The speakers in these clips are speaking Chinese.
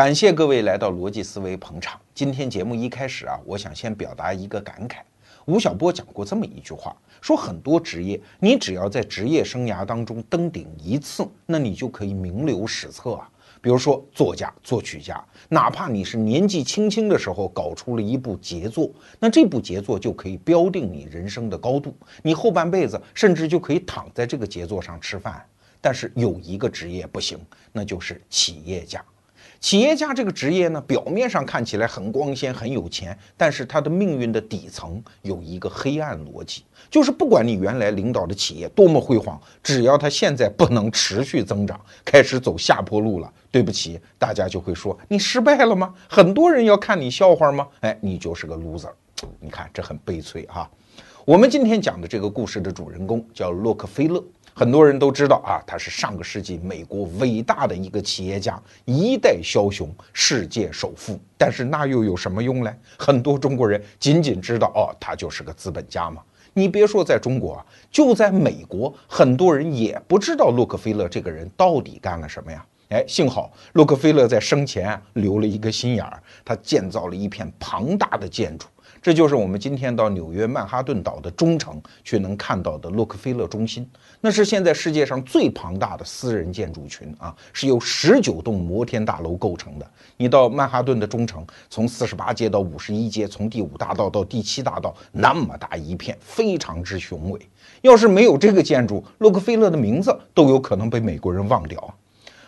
感谢各位来到逻辑思维捧场。今天节目一开始啊，我想先表达一个感慨。吴晓波讲过这么一句话，说很多职业，你只要在职业生涯当中登顶一次，那你就可以名留史册啊。比如说作家、作曲家，哪怕你是年纪轻轻的时候搞出了一部杰作，那这部杰作就可以标定你人生的高度，你后半辈子甚至就可以躺在这个杰作上吃饭。但是有一个职业不行，那就是企业家。企业家这个职业呢，表面上看起来很光鲜、很有钱，但是他的命运的底层有一个黑暗逻辑，就是不管你原来领导的企业多么辉煌，只要他现在不能持续增长，开始走下坡路了，对不起，大家就会说你失败了吗？很多人要看你笑话吗？哎，你就是个 loser。你看这很悲催哈。我们今天讲的这个故事的主人公叫洛克菲勒。很多人都知道啊，他是上个世纪美国伟大的一个企业家，一代枭雄，世界首富。但是那又有什么用呢？很多中国人仅仅知道哦，他就是个资本家嘛。你别说在中国啊，就在美国，很多人也不知道洛克菲勒这个人到底干了什么呀。哎，幸好洛克菲勒在生前留了一个心眼儿，他建造了一片庞大的建筑。这就是我们今天到纽约曼哈顿岛的中城去能看到的洛克菲勒中心，那是现在世界上最庞大的私人建筑群啊，是由十九栋摩天大楼构成的。你到曼哈顿的中城，从四十八街到五十一街，从第五大道到第七大道，那么大一片，非常之雄伟。要是没有这个建筑，洛克菲勒的名字都有可能被美国人忘掉啊。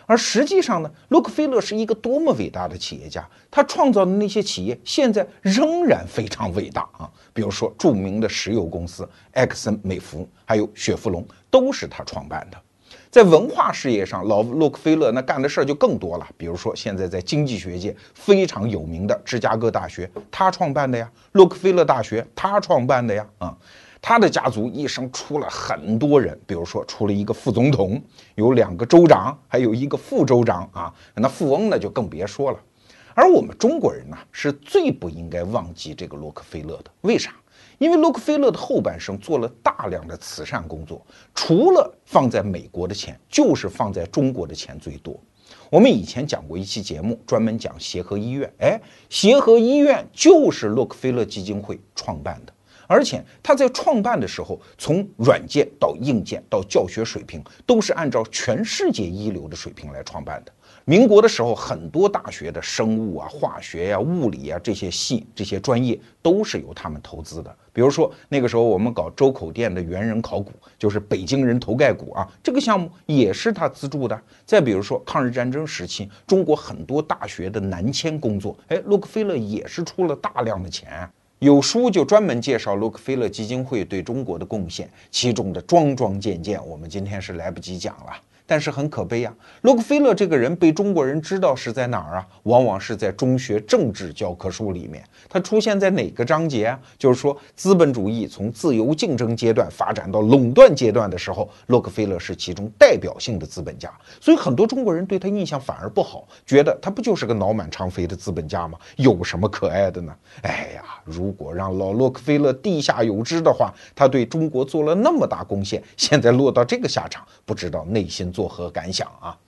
而实际上呢，洛克菲勒是一个多么伟大的企业家，他创造的那些企业现在仍然非常伟大啊。比如说著名的石油公司埃克森美孚，还有雪佛龙，都是他创办的。在文化事业上，老洛克菲勒那干的事儿就更多了。比如说现在在经济学界非常有名的芝加哥大学，他创办的呀；洛克菲勒大学，他创办的呀。啊。他的家族一生出了很多人，比如说出了一个副总统，有两个州长，还有一个副州长啊。那富翁呢就更别说了。而我们中国人呢，是最不应该忘记这个洛克菲勒的。为啥？因为洛克菲勒的后半生做了大量的慈善工作，除了放在美国的钱，就是放在中国的钱最多。我们以前讲过一期节目，专门讲协和医院。哎，协和医院就是洛克菲勒基金会创办的。而且他在创办的时候，从软件到硬件到教学水平，都是按照全世界一流的水平来创办的。民国的时候，很多大学的生物啊、化学呀、物理啊这些系、这些专业都是由他们投资的。比如说那个时候我们搞周口店的猿人考古，就是北京人头盖骨啊，这个项目也是他资助的。再比如说抗日战争时期，中国很多大学的南迁工作，哎，洛克菲勒也是出了大量的钱。有书就专门介绍洛克菲勒基金会对中国的贡献，其中的桩桩件件，我们今天是来不及讲了。但是很可悲呀，洛克菲勒这个人被中国人知道是在哪儿啊？往往是在中学政治教科书里面。他出现在哪个章节啊？就是说，资本主义从自由竞争阶段发展到垄断阶段的时候，洛克菲勒是其中代表性的资本家。所以很多中国人对他印象反而不好，觉得他不就是个脑满肠肥的资本家吗？有什么可爱的呢？哎呀，如果让老洛克菲勒地下有知的话，他对中国做了那么大贡献，现在落到这个下场，不知道内心做。作何感想啊？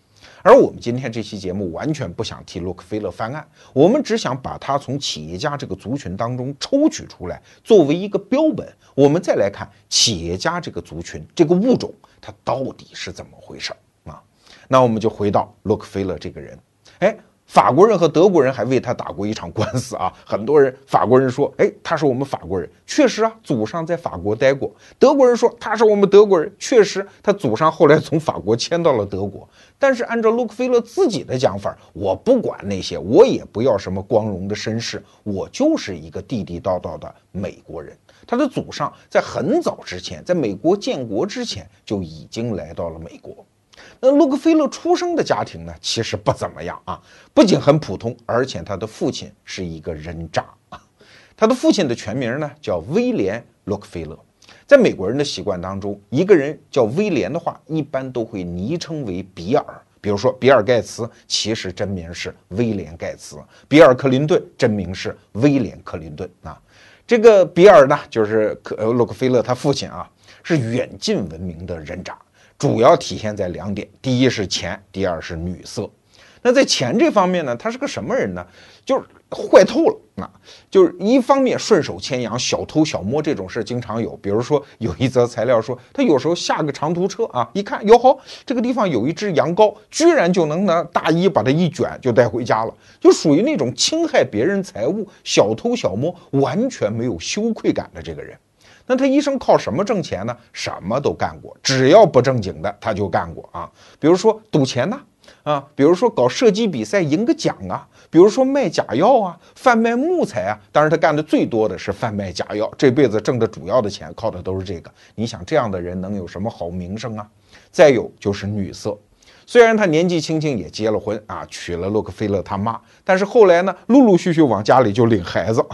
而我们今天这期节目完全不想替洛克菲勒翻案，我们只想把他从企业家这个族群当中抽取出来，作为一个标本，我们再来看企业家这个族群这个物种它到底是怎么回事啊？那我们就回到洛克菲勒这个人，哎。法国人和德国人还为他打过一场官司啊！很多人，法国人说：“哎，他是我们法国人，确实啊，祖上在法国待过。”德国人说：“他是我们德国人，确实，他祖上后来从法国迁到了德国。”但是按照洛克菲勒自己的讲法，我不管那些，我也不要什么光荣的身世，我就是一个地地道道的美国人。他的祖上在很早之前，在美国建国之前就已经来到了美国。那洛克菲勒出生的家庭呢，其实不怎么样啊，不仅很普通，而且他的父亲是一个人渣啊。他的父亲的全名呢叫威廉·洛克菲勒。在美国人的习惯当中，一个人叫威廉的话，一般都会昵称为比尔。比如说，比尔·盖茨其实真名是威廉·盖茨，比尔·克林顿真名是威廉·克林顿啊。这个比尔呢，就是克洛克菲勒他父亲啊，是远近闻名的人渣。主要体现在两点：第一是钱，第二是女色。那在钱这方面呢，他是个什么人呢？就是坏透了啊！就是一方面顺手牵羊，小偷小摸这种事经常有。比如说有一则材料说，他有时候下个长途车啊，一看哟吼，这个地方有一只羊羔，居然就能拿大衣把它一卷就带回家了，就属于那种侵害别人财物、小偷小摸，完全没有羞愧感的这个人。那他一生靠什么挣钱呢？什么都干过，只要不正经的他就干过啊。比如说赌钱呐。啊，比如说搞射击比赛赢个奖啊，比如说卖假药啊，贩卖木材啊。当然，他干的最多的是贩卖假药，这辈子挣的主要的钱靠的都是这个。你想，这样的人能有什么好名声啊？再有就是女色，虽然他年纪轻轻也结了婚啊，娶了洛克菲勒他妈，但是后来呢，陆陆续续往家里就领孩子，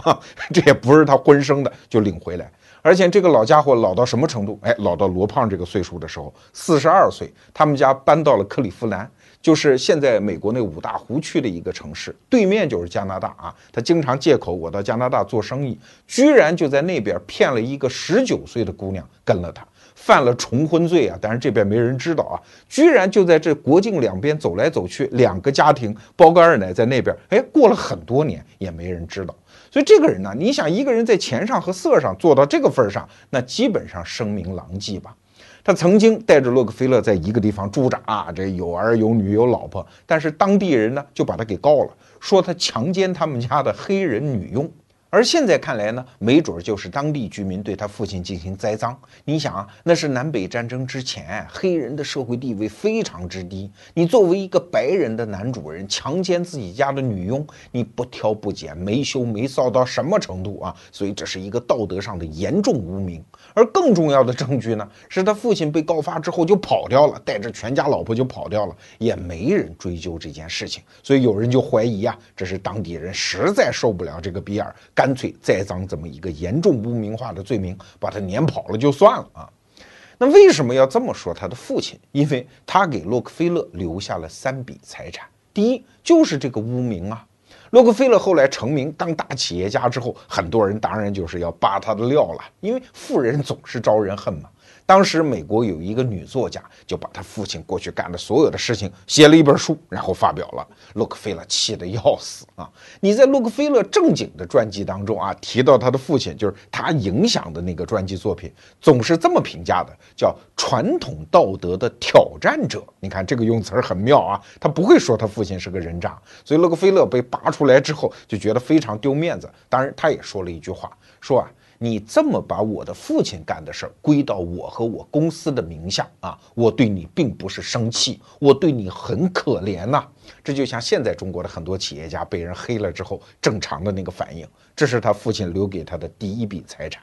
这也不是他婚生的，就领回来。而且这个老家伙老到什么程度？哎，老到罗胖这个岁数的时候，四十二岁，他们家搬到了克利夫兰。就是现在美国那五大湖区的一个城市，对面就是加拿大啊。他经常借口我到加拿大做生意，居然就在那边骗了一个十九岁的姑娘跟了他，犯了重婚罪啊。但是这边没人知道啊，居然就在这国境两边走来走去，两个家庭包个二奶在那边，哎，过了很多年也没人知道。所以这个人呢，你想一个人在钱上和色上做到这个份上，那基本上声名狼藉吧。他曾经带着洛克菲勒在一个地方住着啊，这有儿有女有老婆，但是当地人呢就把他给告了，说他强奸他们家的黑人女佣。而现在看来呢，没准就是当地居民对他父亲进行栽赃。你想啊，那是南北战争之前，黑人的社会地位非常之低。你作为一个白人的男主人，强奸自己家的女佣，你不挑不拣，没羞没臊到什么程度啊？所以这是一个道德上的严重污名。而更重要的证据呢，是他父亲被告发之后就跑掉了，带着全家老婆就跑掉了，也没人追究这件事情。所以有人就怀疑啊，这是当地人实在受不了这个比尔。干脆栽赃这么一个严重污名化的罪名，把他撵跑了就算了啊。那为什么要这么说他的父亲？因为他给洛克菲勒留下了三笔财产。第一就是这个污名啊。洛克菲勒后来成名当大企业家之后，很多人当然就是要扒他的料了，因为富人总是招人恨嘛。当时美国有一个女作家，就把她父亲过去干的所有的事情写了一本书，然后发表了。洛克菲勒气得要死啊！你在洛克菲勒正经的传记当中啊，提到他的父亲，就是他影响的那个传记作品，总是这么评价的，叫传统道德的挑战者。你看这个用词儿很妙啊，他不会说他父亲是个人渣。所以洛克菲勒被扒出来之后，就觉得非常丢面子。当然，他也说了一句话，说啊。你这么把我的父亲干的事儿归到我和我公司的名下啊，我对你并不是生气，我对你很可怜呐。这就像现在中国的很多企业家被人黑了之后正常的那个反应。这是他父亲留给他的第一笔财产。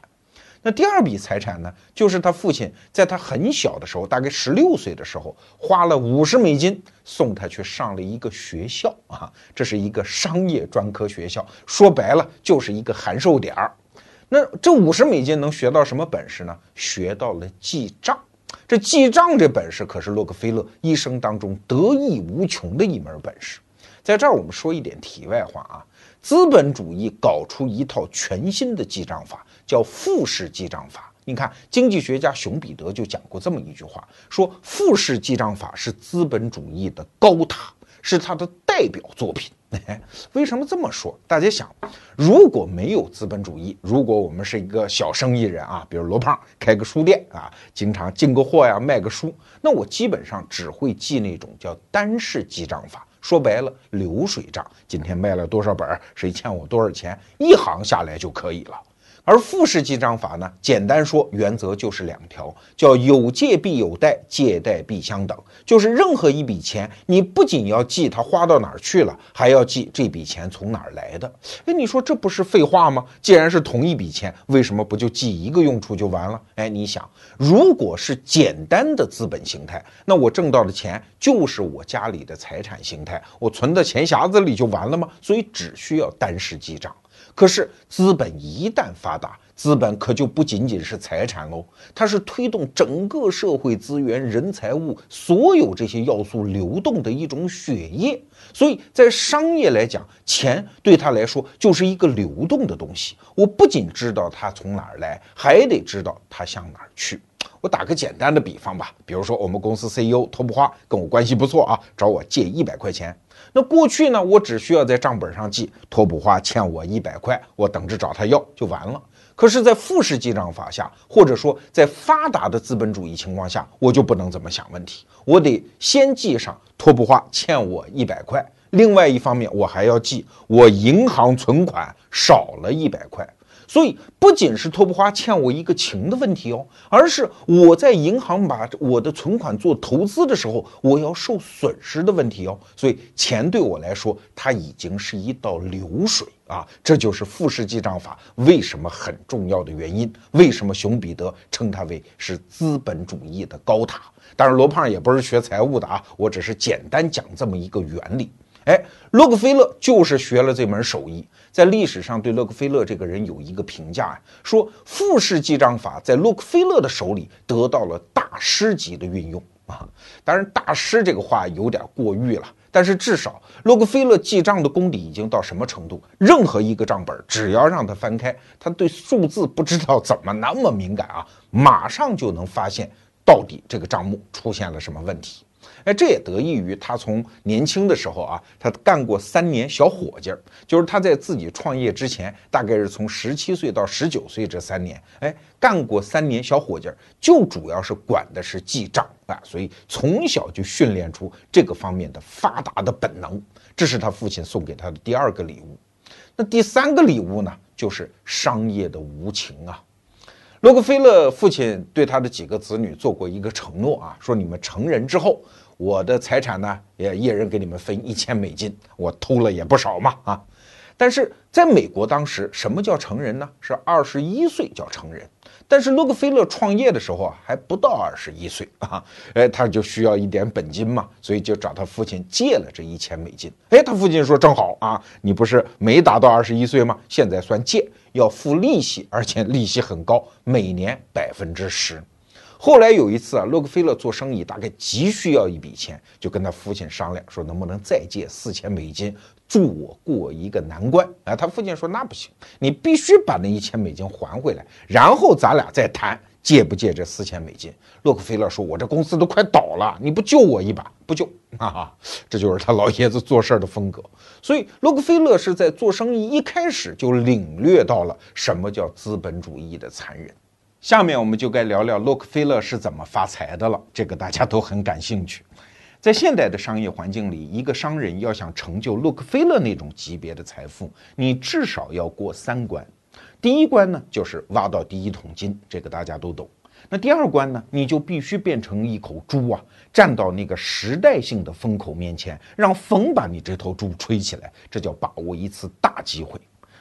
那第二笔财产呢，就是他父亲在他很小的时候，大概十六岁的时候，花了五十美金送他去上了一个学校啊，这是一个商业专科学校，说白了就是一个函授点儿。那这五十美金能学到什么本事呢？学到了记账。这记账这本事可是洛克菲勒一生当中得意无穷的一门本事。在这儿我们说一点题外话啊，资本主义搞出一套全新的记账法，叫复式记账法。你看，经济学家熊彼得就讲过这么一句话，说复式记账法是资本主义的高塔，是它的代表作品。为什么这么说？大家想，如果没有资本主义，如果我们是一个小生意人啊，比如罗胖开个书店啊，经常进个货呀，卖个书，那我基本上只会记那种叫单式记账法，说白了流水账，今天卖了多少本，谁欠我多少钱，一行下来就可以了。而复式记账法呢？简单说，原则就是两条，叫有借必有贷，借贷必相等。就是任何一笔钱，你不仅要记它花到哪儿去了，还要记这笔钱从哪儿来的。哎，你说这不是废话吗？既然是同一笔钱，为什么不就记一个用处就完了？哎，你想，如果是简单的资本形态，那我挣到的钱就是我家里的财产形态，我存到钱匣子里就完了吗？所以只需要单式记账。可是资本一旦发达，资本可就不仅仅是财产喽，它是推动整个社会资源、人财物所有这些要素流动的一种血液。所以在商业来讲，钱对他来说就是一个流动的东西。我不仅知道它从哪儿来，还得知道它向哪儿去。我打个简单的比方吧，比如说我们公司 CEO 托布花跟我关系不错啊，找我借一百块钱。那过去呢，我只需要在账本上记托普花欠我一百块，我等着找他要就完了。可是，在复式记账法下，或者说在发达的资本主义情况下，我就不能这么想问题。我得先记上托普花欠我一百块，另外一方面，我还要记我银行存款少了一百块。所以不仅是托布花欠我一个情的问题哦，而是我在银行把我的存款做投资的时候，我要受损失的问题哦。所以钱对我来说，它已经是一道流水啊。这就是复式记账法为什么很重要的原因。为什么熊彼得称它为是资本主义的高塔？当然，罗胖也不是学财务的啊，我只是简单讲这么一个原理。哎，洛克菲勒就是学了这门手艺。在历史上，对洛克菲勒这个人有一个评价啊，说复式记账法在洛克菲勒的手里得到了大师级的运用啊。当然，大师这个话有点过誉了，但是至少洛克菲勒记账的功底已经到什么程度？任何一个账本，只要让他翻开，他对数字不知道怎么那么敏感啊，马上就能发现到底这个账目出现了什么问题。哎，这也得益于他从年轻的时候啊，他干过三年小伙计儿，就是他在自己创业之前，大概是从十七岁到十九岁这三年，哎，干过三年小伙计儿，就主要是管的是记账啊，所以从小就训练出这个方面的发达的本能，这是他父亲送给他的第二个礼物。那第三个礼物呢，就是商业的无情啊。洛克菲勒父亲对他的几个子女做过一个承诺啊，说你们成人之后。我的财产呢，也一人给你们分一千美金，我偷了也不少嘛啊！但是在美国当时，什么叫成人呢？是二十一岁叫成人。但是洛克菲勒创业的时候啊，还不到二十一岁啊，哎，他就需要一点本金嘛，所以就找他父亲借了这一千美金。哎，他父亲说正好啊，你不是没达到二十一岁吗？现在算借，要付利息，而且利息很高，每年百分之十。后来有一次啊，洛克菲勒做生意大概急需要一笔钱，就跟他父亲商量说，能不能再借四千美金助我过一个难关啊？他父亲说那不行，你必须把那一千美金还回来，然后咱俩再谈借不借这四千美金。洛克菲勒说，我这公司都快倒了，你不救我一把不救 啊！这就是他老爷子做事的风格。所以洛克菲勒是在做生意一开始就领略到了什么叫资本主义的残忍。下面我们就该聊聊洛克菲勒是怎么发财的了，这个大家都很感兴趣。在现代的商业环境里，一个商人要想成就洛克菲勒那种级别的财富，你至少要过三关。第一关呢，就是挖到第一桶金，这个大家都懂。那第二关呢，你就必须变成一口猪啊，站到那个时代性的风口面前，让风把你这头猪吹起来，这叫把握一次大机会。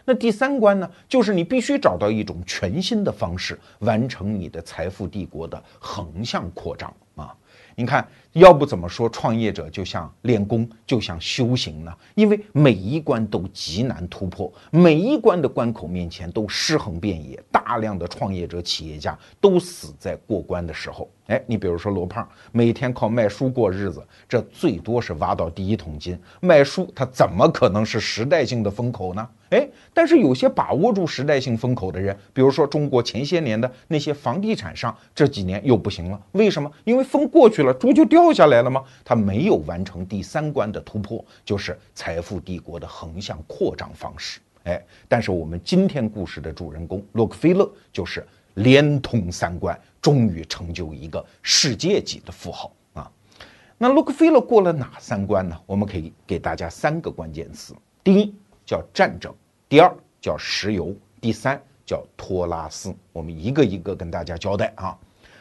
那第三关呢，就是你必须找到一种全新的方式，完成你的财富帝国的横向扩张啊！你看。要不怎么说创业者就像练功，就像修行呢？因为每一关都极难突破，每一关的关口面前都尸横遍野，大量的创业者、企业家都死在过关的时候。哎，你比如说罗胖，每天靠卖书过日子，这最多是挖到第一桶金。卖书他怎么可能是时代性的风口呢？哎，但是有些把握住时代性风口的人，比如说中国前些年的那些房地产商，这几年又不行了。为什么？因为风过去了，猪就掉。掉下来了吗？他没有完成第三关的突破，就是财富帝国的横向扩张方式。哎，但是我们今天故事的主人公洛克菲勒就是连通三关，终于成就一个世界级的富豪啊！那洛克菲勒过了哪三关呢？我们可以给大家三个关键词：第一叫战争，第二叫石油，第三叫托拉斯。我们一个一个跟大家交代啊。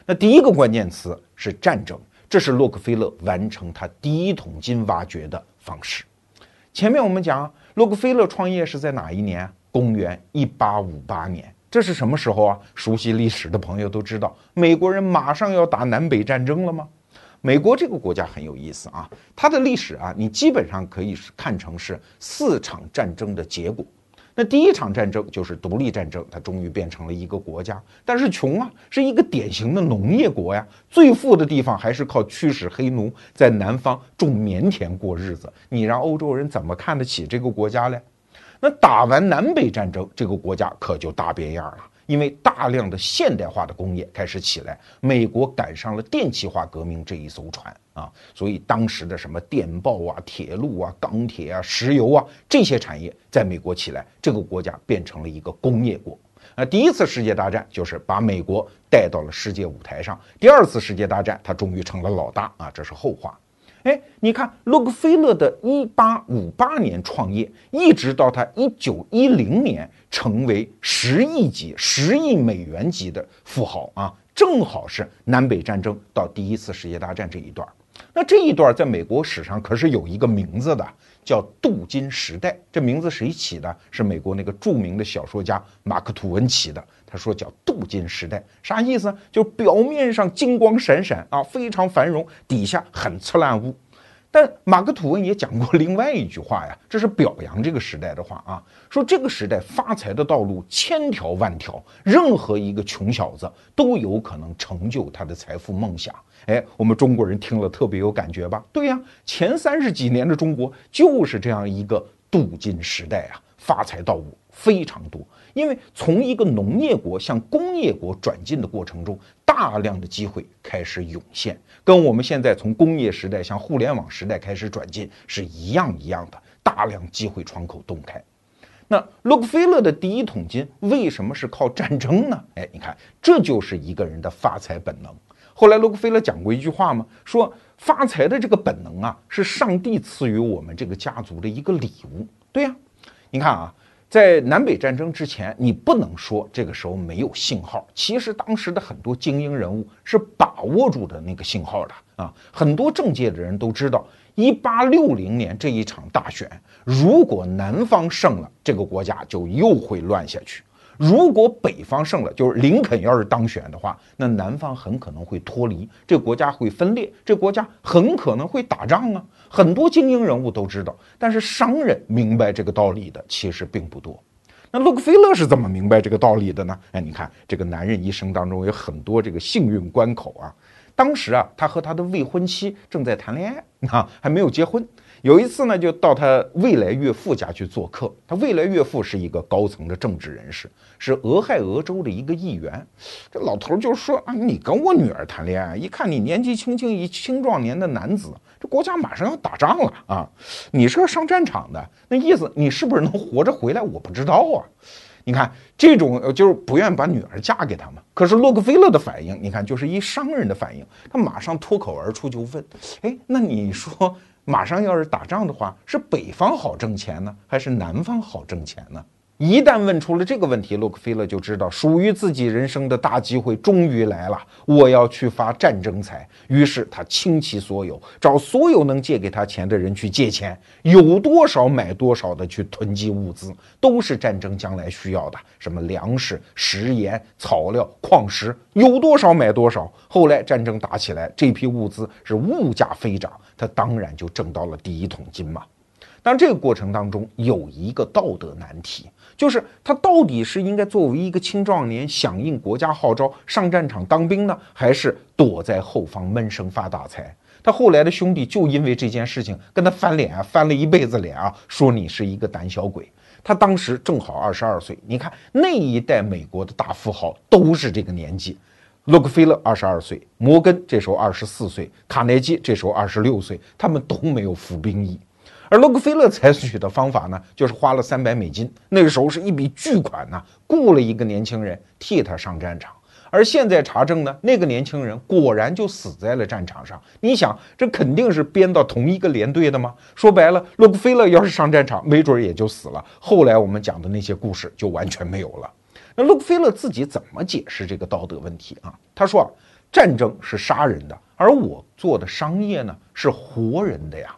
那第一个关键词是战争。这是洛克菲勒完成他第一桶金挖掘的方式。前面我们讲，洛克菲勒创业是在哪一年？公元一八五八年。这是什么时候啊？熟悉历史的朋友都知道，美国人马上要打南北战争了吗？美国这个国家很有意思啊，它的历史啊，你基本上可以看成是四场战争的结果。那第一场战争就是独立战争，它终于变成了一个国家，但是穷啊，是一个典型的农业国呀，最富的地方还是靠驱使黑奴在南方种棉田过日子。你让欧洲人怎么看得起这个国家嘞？那打完南北战争，这个国家可就大变样了，因为大量的现代化的工业开始起来，美国赶上了电气化革命这一艘船啊，所以当时的什么电报啊、铁路啊、钢铁啊、石油啊这些产业在美国起来，这个国家变成了一个工业国。啊，第一次世界大战就是把美国带到了世界舞台上，第二次世界大战他终于成了老大啊，这是后话。哎，你看洛克菲勒的1858年创业，一直到他1910年成为十亿级、十亿美元级的富豪啊，正好是南北战争到第一次世界大战这一段。那这一段在美国史上可是有一个名字的，叫镀金时代。这名字谁起的？是美国那个著名的小说家马克吐温起的。他说叫镀金时代，啥意思？就表面上金光闪闪啊，非常繁荣，底下很刺烂污。但马克吐温也讲过另外一句话呀，这是表扬这个时代的话啊，说这个时代发财的道路千条万条，任何一个穷小子都有可能成就他的财富梦想。哎，我们中国人听了特别有感觉吧？对呀，前三十几年的中国就是这样一个镀金时代啊，发财道路非常多。因为从一个农业国向工业国转进的过程中，大量的机会开始涌现，跟我们现在从工业时代向互联网时代开始转进是一样一样的，大量机会窗口洞开。那洛克菲勒的第一桶金为什么是靠战争呢？哎，你看，这就是一个人的发财本能。后来洛克菲勒讲过一句话吗？说发财的这个本能啊，是上帝赐予我们这个家族的一个礼物。对呀，你看啊。在南北战争之前，你不能说这个时候没有信号。其实当时的很多精英人物是把握住的那个信号的啊。很多政界的人都知道，一八六零年这一场大选，如果南方胜了，这个国家就又会乱下去。如果北方胜了，就是林肯要是当选的话，那南方很可能会脱离，这国家会分裂，这国家很可能会打仗啊。很多精英人物都知道，但是商人明白这个道理的其实并不多。那洛克菲勒是怎么明白这个道理的呢？哎，你看这个男人一生当中有很多这个幸运关口啊。当时啊，他和他的未婚妻正在谈恋爱啊，还没有结婚。有一次呢，就到他未来岳父家去做客。他未来岳父是一个高层的政治人士，是俄亥俄州的一个议员。这老头就说：“啊，你跟我女儿谈恋爱，一看你年纪轻轻一青壮年的男子，这国家马上要打仗了啊！你是要上战场的，那意思你是不是能活着回来？我不知道啊。你看这种就是不愿把女儿嫁给他嘛。可是洛克菲勒的反应，你看就是一商人的反应，他马上脱口而出就问：哎，那你说？”马上要是打仗的话，是北方好挣钱呢，还是南方好挣钱呢？一旦问出了这个问题，洛克菲勒就知道属于自己人生的大机会终于来了。我要去发战争财，于是他倾其所有，找所有能借给他钱的人去借钱，有多少买多少的去囤积物资，都是战争将来需要的，什么粮食、食盐、草料、矿石，有多少买多少。后来战争打起来，这批物资是物价飞涨，他当然就挣到了第一桶金嘛。但这个过程当中有一个道德难题。就是他到底是应该作为一个青壮年响应国家号召上战场当兵呢，还是躲在后方闷声发大财？他后来的兄弟就因为这件事情跟他翻脸啊，翻了一辈子脸啊，说你是一个胆小鬼。他当时正好二十二岁，你看那一代美国的大富豪都是这个年纪，洛克菲勒二十二岁，摩根这时候二十四岁，卡耐基这时候二十六岁，他们都没有服兵役。而洛克菲勒采取的方法呢，就是花了三百美金，那个时候是一笔巨款呐，雇了一个年轻人替他上战场。而现在查证呢，那个年轻人果然就死在了战场上。你想，这肯定是编到同一个连队的吗？说白了，洛克菲勒要是上战场，没准也就死了。后来我们讲的那些故事就完全没有了。那洛克菲勒自己怎么解释这个道德问题啊？他说啊，战争是杀人的，而我做的商业呢，是活人的呀。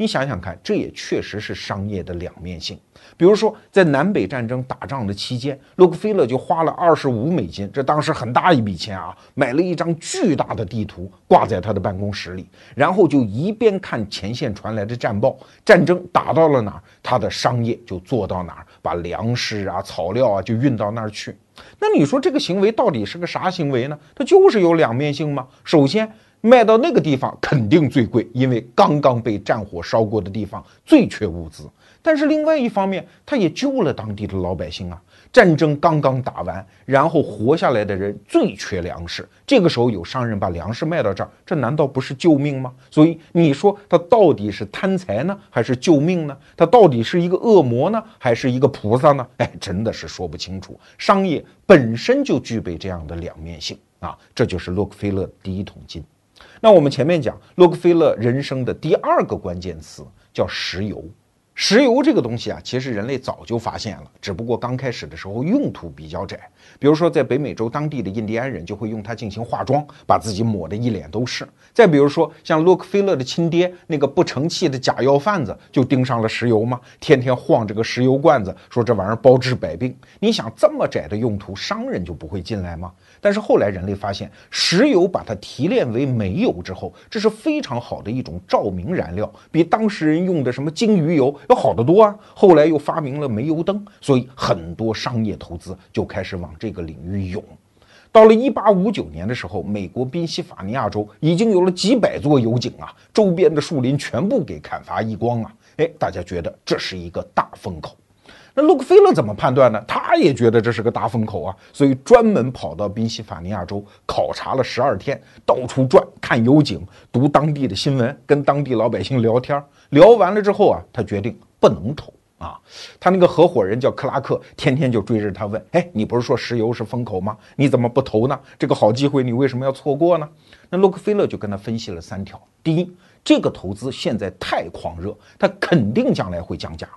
你想想看，这也确实是商业的两面性。比如说，在南北战争打仗的期间，洛克菲勒就花了二十五美金，这当时很大一笔钱啊，买了一张巨大的地图挂在他的办公室里，然后就一边看前线传来的战报，战争打到了哪儿，他的商业就做到哪儿，把粮食啊、草料啊就运到那儿去。那你说这个行为到底是个啥行为呢？它就是有两面性吗？首先。卖到那个地方肯定最贵，因为刚刚被战火烧过的地方最缺物资。但是另外一方面，他也救了当地的老百姓啊。战争刚刚打完，然后活下来的人最缺粮食，这个时候有商人把粮食卖到这儿，这难道不是救命吗？所以你说他到底是贪财呢，还是救命呢？他到底是一个恶魔呢，还是一个菩萨呢？哎，真的是说不清楚。商业本身就具备这样的两面性啊，这就是洛克菲勒第一桶金。那我们前面讲洛克菲勒人生的第二个关键词叫石油。石油这个东西啊，其实人类早就发现了，只不过刚开始的时候用途比较窄。比如说，在北美洲当地的印第安人就会用它进行化妆，把自己抹得一脸都是。再比如说，像洛克菲勒的亲爹那个不成器的假药贩子，就盯上了石油嘛，天天晃这个石油罐子，说这玩意儿包治百病。你想这么窄的用途，商人就不会进来吗？但是后来人类发现，石油把它提炼为煤油之后，这是非常好的一种照明燃料，比当时人用的什么鲸鱼油要好得多啊。后来又发明了煤油灯，所以很多商业投资就开始往这个领域涌。到了一八五九年的时候，美国宾夕法尼亚州已经有了几百座油井啊，周边的树林全部给砍伐一光啊。哎，大家觉得这是一个大风口。那洛克菲勒怎么判断呢？他也觉得这是个大风口啊，所以专门跑到宾夕法尼亚州考察了十二天，到处转看油井，读当地的新闻，跟当地老百姓聊天。聊完了之后啊，他决定不能投啊。他那个合伙人叫克拉克，天天就追着他问：“哎，你不是说石油是风口吗？你怎么不投呢？这个好机会你为什么要错过呢？”那洛克菲勒就跟他分析了三条：第一，这个投资现在太狂热，它肯定将来会降价。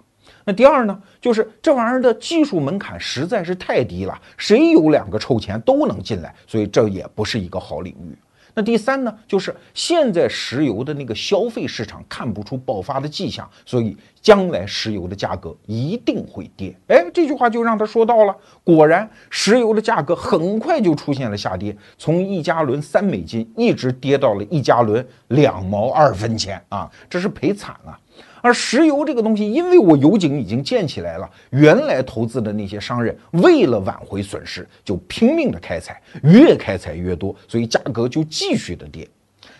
那第二呢，就是这玩意儿的技术门槛实在是太低了，谁有两个臭钱都能进来，所以这也不是一个好领域。那第三呢，就是现在石油的那个消费市场看不出爆发的迹象，所以将来石油的价格一定会跌。哎，这句话就让他说到了，果然石油的价格很快就出现了下跌，从一加仑三美金一直跌到了一加仑两毛二分钱啊，这是赔惨了。而石油这个东西，因为我油井已经建起来了，原来投资的那些商人为了挽回损失，就拼命的开采，越开采越多，所以价格就继续的跌。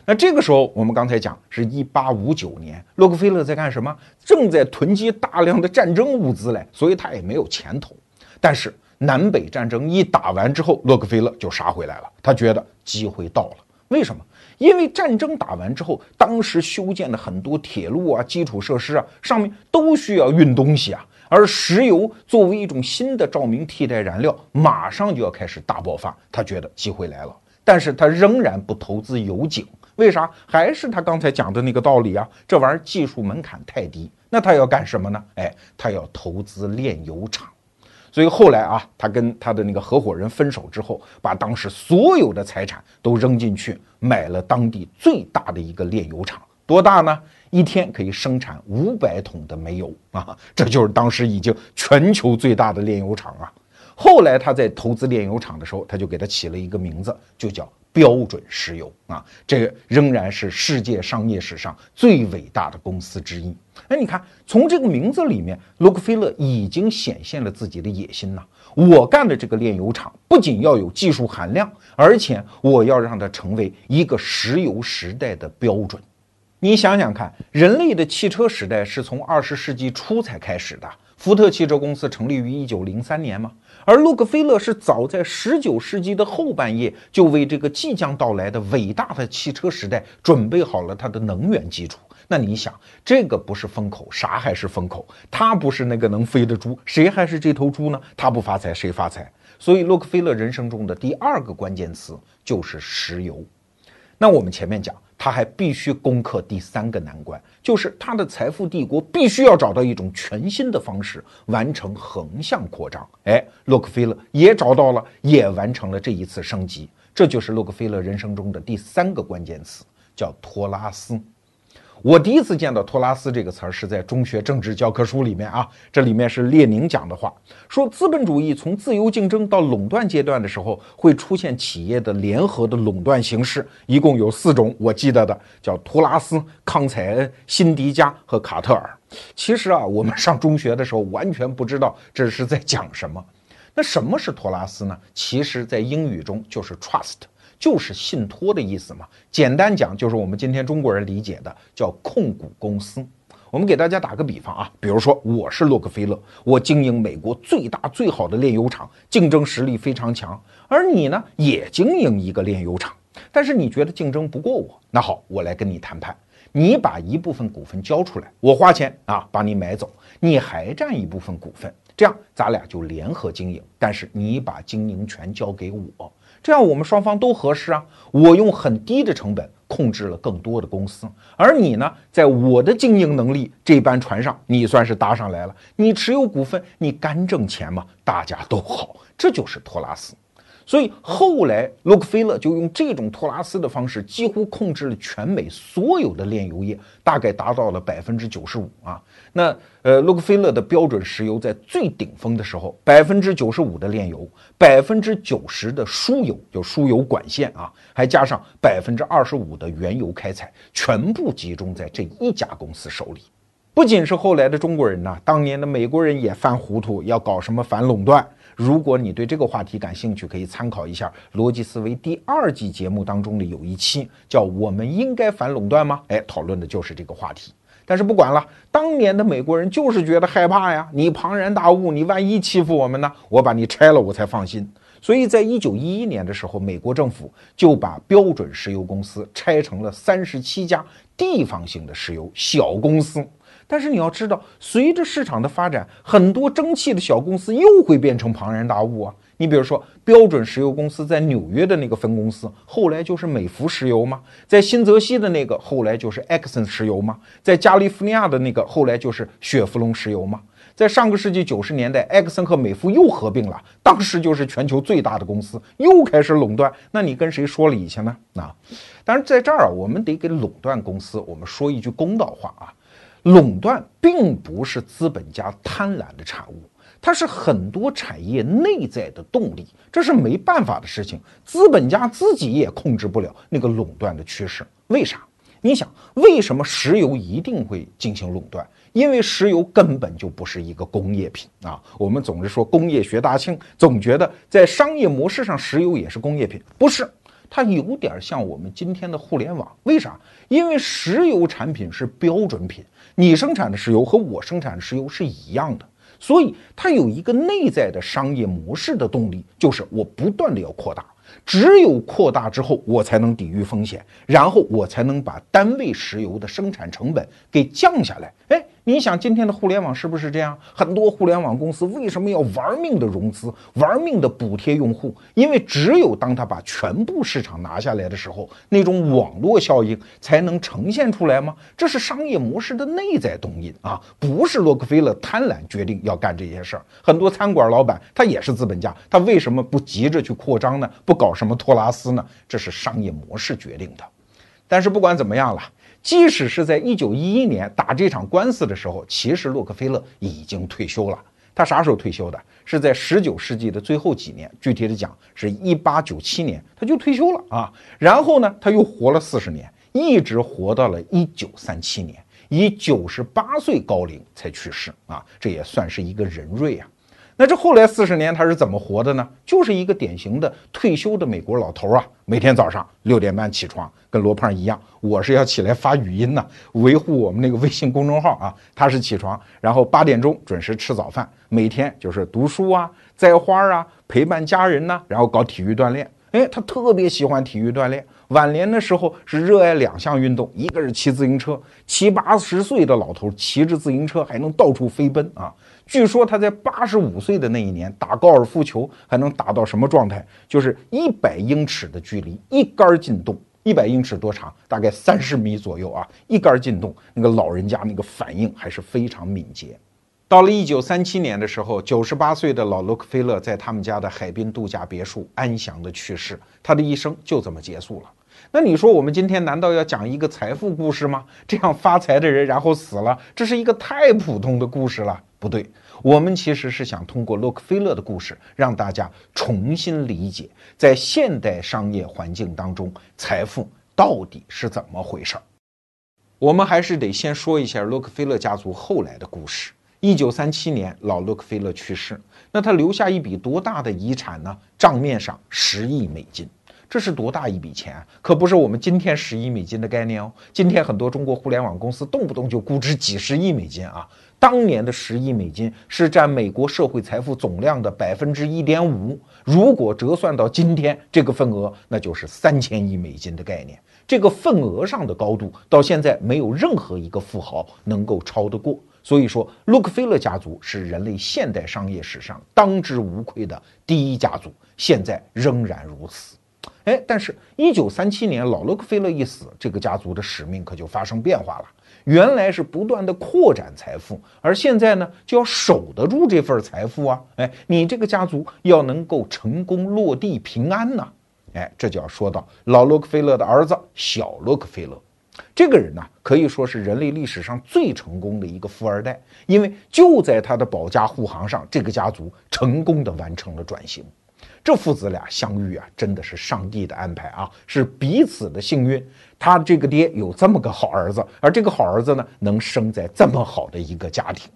那这个时候，我们刚才讲是一八五九年，洛克菲勒在干什么？正在囤积大量的战争物资嘞，所以他也没有钱投。但是南北战争一打完之后，洛克菲勒就杀回来了，他觉得机会到了。为什么？因为战争打完之后，当时修建的很多铁路啊、基础设施啊，上面都需要运东西啊。而石油作为一种新的照明替代燃料，马上就要开始大爆发。他觉得机会来了，但是他仍然不投资油井。为啥？还是他刚才讲的那个道理啊，这玩意儿技术门槛太低。那他要干什么呢？哎，他要投资炼油厂。所以后来啊，他跟他的那个合伙人分手之后，把当时所有的财产都扔进去，买了当地最大的一个炼油厂。多大呢？一天可以生产五百桶的煤油啊！这就是当时已经全球最大的炼油厂啊。后来他在投资炼油厂的时候，他就给他起了一个名字，就叫。标准石油啊，这仍然是世界商业史上最伟大的公司之一。哎，你看，从这个名字里面，洛克菲勒已经显现了自己的野心呐。我干的这个炼油厂不仅要有技术含量，而且我要让它成为一个石油时代的标准。你想想看，人类的汽车时代是从二十世纪初才开始的。福特汽车公司成立于一九零三年吗？而洛克菲勒是早在十九世纪的后半叶就为这个即将到来的伟大的汽车时代准备好了他的能源基础。那你想，这个不是风口，啥还是风口？他不是那个能飞的猪，谁还是这头猪呢？他不发财，谁发财？所以，洛克菲勒人生中的第二个关键词就是石油。那我们前面讲。他还必须攻克第三个难关，就是他的财富帝国必须要找到一种全新的方式完成横向扩张。哎，洛克菲勒也找到了，也完成了这一次升级。这就是洛克菲勒人生中的第三个关键词，叫托拉斯。我第一次见到托拉斯这个词儿是在中学政治教科书里面啊，这里面是列宁讲的话，说资本主义从自由竞争到垄断阶段的时候，会出现企业的联合的垄断形式，一共有四种，我记得的叫托拉斯、康采恩、辛迪加和卡特尔。其实啊，我们上中学的时候完全不知道这是在讲什么。那什么是托拉斯呢？其实，在英语中就是 trust。就是信托的意思嘛，简单讲就是我们今天中国人理解的叫控股公司。我们给大家打个比方啊，比如说我是洛克菲勒，我经营美国最大最好的炼油厂，竞争实力非常强，而你呢也经营一个炼油厂，但是你觉得竞争不过我，那好，我来跟你谈判，你把一部分股份交出来，我花钱啊把你买走，你还占一部分股份，这样咱俩就联合经营，但是你把经营权交给我。这样我们双方都合适啊！我用很低的成本控制了更多的公司，而你呢，在我的经营能力这班船上，你算是搭上来了。你持有股份，你干挣钱嘛，大家都好，这就是托拉斯。所以后来，洛克菲勒就用这种托拉斯的方式，几乎控制了全美所有的炼油业，大概达到了百分之九十五啊。那呃，洛克菲勒的标准石油在最顶峰的时候，百分之九十五的炼油，百分之九十的输油，就输油管线啊，还加上百分之二十五的原油开采，全部集中在这一家公司手里。不仅是后来的中国人呐，当年的美国人也犯糊涂，要搞什么反垄断。如果你对这个话题感兴趣，可以参考一下《逻辑思维》第二季节目当中的有一期，叫“我们应该反垄断吗？”哎，讨论的就是这个话题。但是不管了，当年的美国人就是觉得害怕呀，你庞然大物，你万一欺负我们呢？我把你拆了，我才放心。所以在一九一一年的时候，美国政府就把标准石油公司拆成了三十七家地方性的石油小公司。但是你要知道，随着市场的发展，很多争气的小公司又会变成庞然大物啊！你比如说，标准石油公司在纽约的那个分公司，后来就是美孚石油吗？在新泽西的那个，后来就是埃克森石油吗？在加利福尼亚的那个，后来就是雪佛龙石油吗？在上个世纪九十年代，埃克森和美孚又合并了，当时就是全球最大的公司，又开始垄断。那你跟谁说理去呢？啊，当然在这儿啊，我们得给垄断公司，我们说一句公道话啊。垄断并不是资本家贪婪的产物，它是很多产业内在的动力，这是没办法的事情。资本家自己也控制不了那个垄断的趋势。为啥？你想，为什么石油一定会进行垄断？因为石油根本就不是一个工业品啊！我们总是说工业学大庆，总觉得在商业模式上，石油也是工业品，不是。它有点像我们今天的互联网，为啥？因为石油产品是标准品，你生产的石油和我生产的石油是一样的，所以它有一个内在的商业模式的动力，就是我不断的要扩大，只有扩大之后，我才能抵御风险，然后我才能把单位石油的生产成本给降下来。哎。你想今天的互联网是不是这样？很多互联网公司为什么要玩命的融资、玩命的补贴用户？因为只有当他把全部市场拿下来的时候，那种网络效应才能呈现出来吗？这是商业模式的内在动因啊，不是洛克菲勒贪婪决定要干这些事儿。很多餐馆老板他也是资本家，他为什么不急着去扩张呢？不搞什么托拉斯呢？这是商业模式决定的。但是不管怎么样了。即使是在一九一一年打这场官司的时候，其实洛克菲勒已经退休了。他啥时候退休的？是在十九世纪的最后几年，具体的讲是一八九七年，他就退休了啊。然后呢，他又活了四十年，一直活到了一九三七年，以九十八岁高龄才去世啊。这也算是一个人瑞啊。那这后来四十年他是怎么活的呢？就是一个典型的退休的美国老头啊，每天早上六点半起床，跟罗胖一样。我是要起来发语音呢，维护我们那个微信公众号啊。他是起床，然后八点钟准时吃早饭，每天就是读书啊、栽花啊、陪伴家人呢，然后搞体育锻炼。哎，他特别喜欢体育锻炼。晚年的时候是热爱两项运动，一个是骑自行车，七八十岁的老头骑着自行车还能到处飞奔啊。据说他在八十五岁的那一年打高尔夫球还能打到什么状态？就是一百英尺的距离一杆进洞，一百英尺多长？大概三十米左右啊，一杆进洞，那个老人家那个反应还是非常敏捷。到了一九三七年的时候，九十八岁的老洛克菲勒在他们家的海滨度假别墅安详的去世，他的一生就这么结束了。那你说我们今天难道要讲一个财富故事吗？这样发财的人然后死了，这是一个太普通的故事了。不对，我们其实是想通过洛克菲勒的故事，让大家重新理解在现代商业环境当中，财富到底是怎么回事儿。我们还是得先说一下洛克菲勒家族后来的故事。一九三七年，老洛克菲勒去世，那他留下一笔多大的遗产呢？账面上十亿美金，这是多大一笔钱？可不是我们今天十亿美金的概念哦。今天很多中国互联网公司动不动就估值几十亿美金啊。当年的十亿美金是占美国社会财富总量的百分之一点五，如果折算到今天，这个份额那就是三千亿美金的概念。这个份额上的高度，到现在没有任何一个富豪能够超得过。所以说，洛克菲勒家族是人类现代商业史上当之无愧的第一家族，现在仍然如此。哎，但是，一九三七年老洛克菲勒一死，这个家族的使命可就发生变化了。原来是不断的扩展财富，而现在呢，就要守得住这份财富啊！哎，你这个家族要能够成功落地平安呐！哎，这就要说到老洛克菲勒的儿子小洛克菲勒。这个人呢，可以说是人类历史上最成功的一个富二代，因为就在他的保驾护航上，这个家族成功的完成了转型。这父子俩相遇啊，真的是上帝的安排啊，是彼此的幸运。他这个爹有这么个好儿子，而这个好儿子呢，能生在这么好的一个家庭。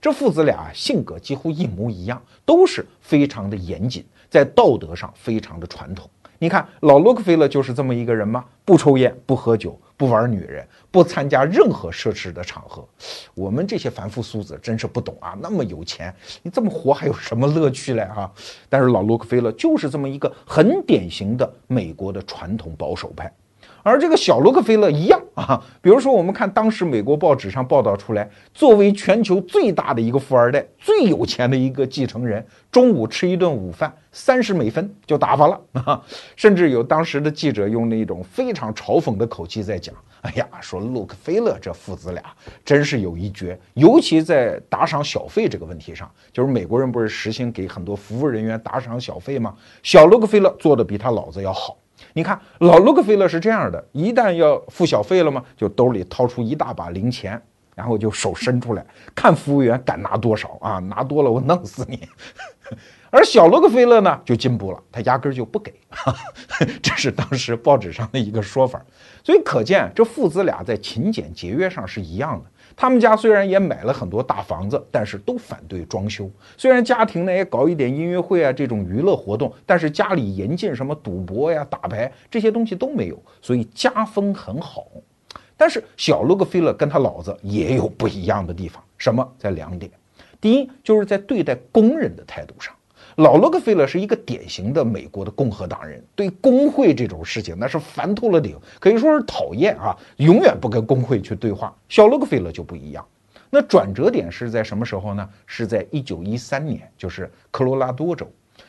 这父子俩性格几乎一模一样，都是非常的严谨，在道德上非常的传统。你看，老洛克菲勒就是这么一个人吗？不抽烟，不喝酒，不玩女人，不参加任何奢侈的场合。我们这些凡夫俗子真是不懂啊！那么有钱，你这么活还有什么乐趣嘞？哈！但是老洛克菲勒就是这么一个很典型的美国的传统保守派。而这个小洛克菲勒一样啊，比如说我们看当时美国报纸上报道出来，作为全球最大的一个富二代、最有钱的一个继承人，中午吃一顿午饭三十美分就打发了啊！甚至有当时的记者用那种非常嘲讽的口气在讲：“哎呀，说洛克菲勒这父子俩真是有一绝，尤其在打赏小费这个问题上，就是美国人不是实行给很多服务人员打赏小费吗？小洛克菲勒做的比他老子要好。”你看，老洛克菲勒是这样的：一旦要付小费了嘛？就兜里掏出一大把零钱，然后就手伸出来，看服务员敢拿多少啊？拿多了我弄死你。而小洛克菲勒呢，就进步了，他压根就不给。这是当时报纸上的一个说法。所以可见，这父子俩在勤俭节约上是一样的。他们家虽然也买了很多大房子，但是都反对装修。虽然家庭呢也搞一点音乐会啊这种娱乐活动，但是家里严禁什么赌博呀、打牌这些东西都没有，所以家风很好。但是小洛克菲勒跟他老子也有不一样的地方，什么？在两点。第一，就是在对待工人的态度上。老洛克菲勒是一个典型的美国的共和党人，对工会这种事情那是烦透了顶，可以说是讨厌啊，永远不跟工会去对话。小洛克菲勒就不一样，那转折点是在什么时候呢？是在一九一三年，就是科罗拉多州，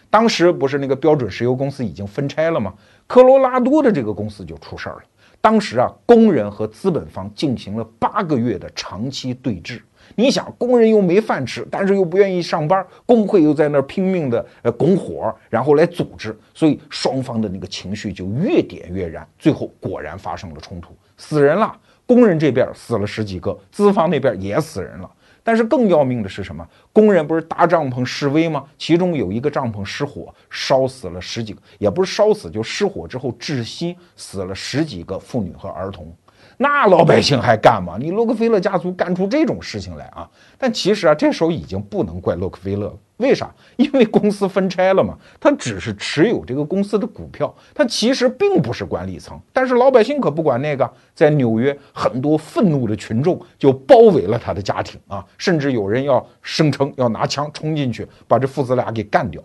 当时不是那个标准石油公司已经分拆了吗？科罗拉多的这个公司就出事儿了。当时啊，工人和资本方进行了八个月的长期对峙。你想，工人又没饭吃，但是又不愿意上班，工会又在那儿拼命的呃拱火，然后来组织，所以双方的那个情绪就越点越燃，最后果然发生了冲突，死人了，工人这边死了十几个，资方那边也死人了。但是更要命的是什么？工人不是搭帐篷示威吗？其中有一个帐篷失火，烧死了十几个，也不是烧死，就失火之后窒息死了十几个妇女和儿童。那老百姓还干吗？你洛克菲勒家族干出这种事情来啊！但其实啊，这时候已经不能怪洛克菲勒了。为啥？因为公司分拆了嘛，他只是持有这个公司的股票，他其实并不是管理层。但是老百姓可不管那个，在纽约，很多愤怒的群众就包围了他的家庭啊，甚至有人要声称要拿枪冲进去把这父子俩给干掉。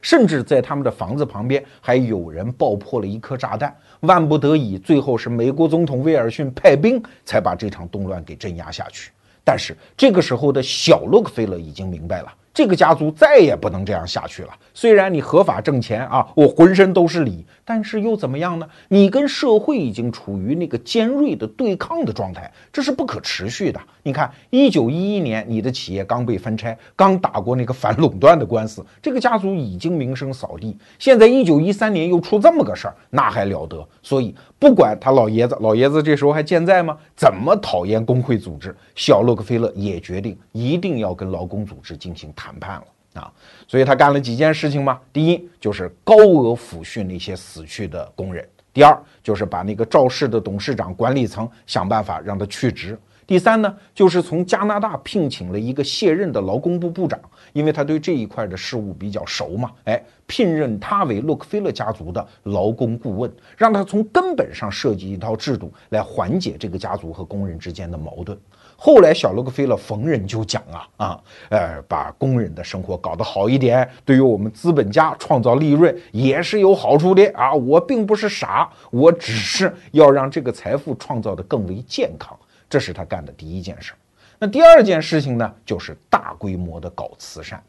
甚至在他们的房子旁边还有人爆破了一颗炸弹，万不得已，最后是美国总统威尔逊派兵才把这场动乱给镇压下去。但是这个时候的小洛克菲勒已经明白了。这个家族再也不能这样下去了。虽然你合法挣钱啊，我浑身都是理，但是又怎么样呢？你跟社会已经处于那个尖锐的对抗的状态，这是不可持续的。你看，一九一一年你的企业刚被分拆，刚打过那个反垄断的官司，这个家族已经名声扫地。现在一九一三年又出这么个事儿，那还了得？所以不管他老爷子，老爷子这时候还健在吗？怎么讨厌工会组织，小洛克菲勒也决定一定要跟劳工组织进行谈。判了啊，所以他干了几件事情嘛。第一就是高额抚恤那些死去的工人；第二就是把那个肇事的董事长、管理层想办法让他去职；第三呢，就是从加拿大聘请了一个卸任的劳工部部长，因为他对这一块的事务比较熟嘛，哎，聘任他为洛克菲勒家族的劳工顾问，让他从根本上设计一套制度来缓解这个家族和工人之间的矛盾。后来，小洛克菲勒逢人就讲啊啊，呃，把工人的生活搞得好一点，对于我们资本家创造利润也是有好处的啊。我并不是傻，我只是要让这个财富创造的更为健康，这是他干的第一件事。那第二件事情呢，就是大规模的搞慈善。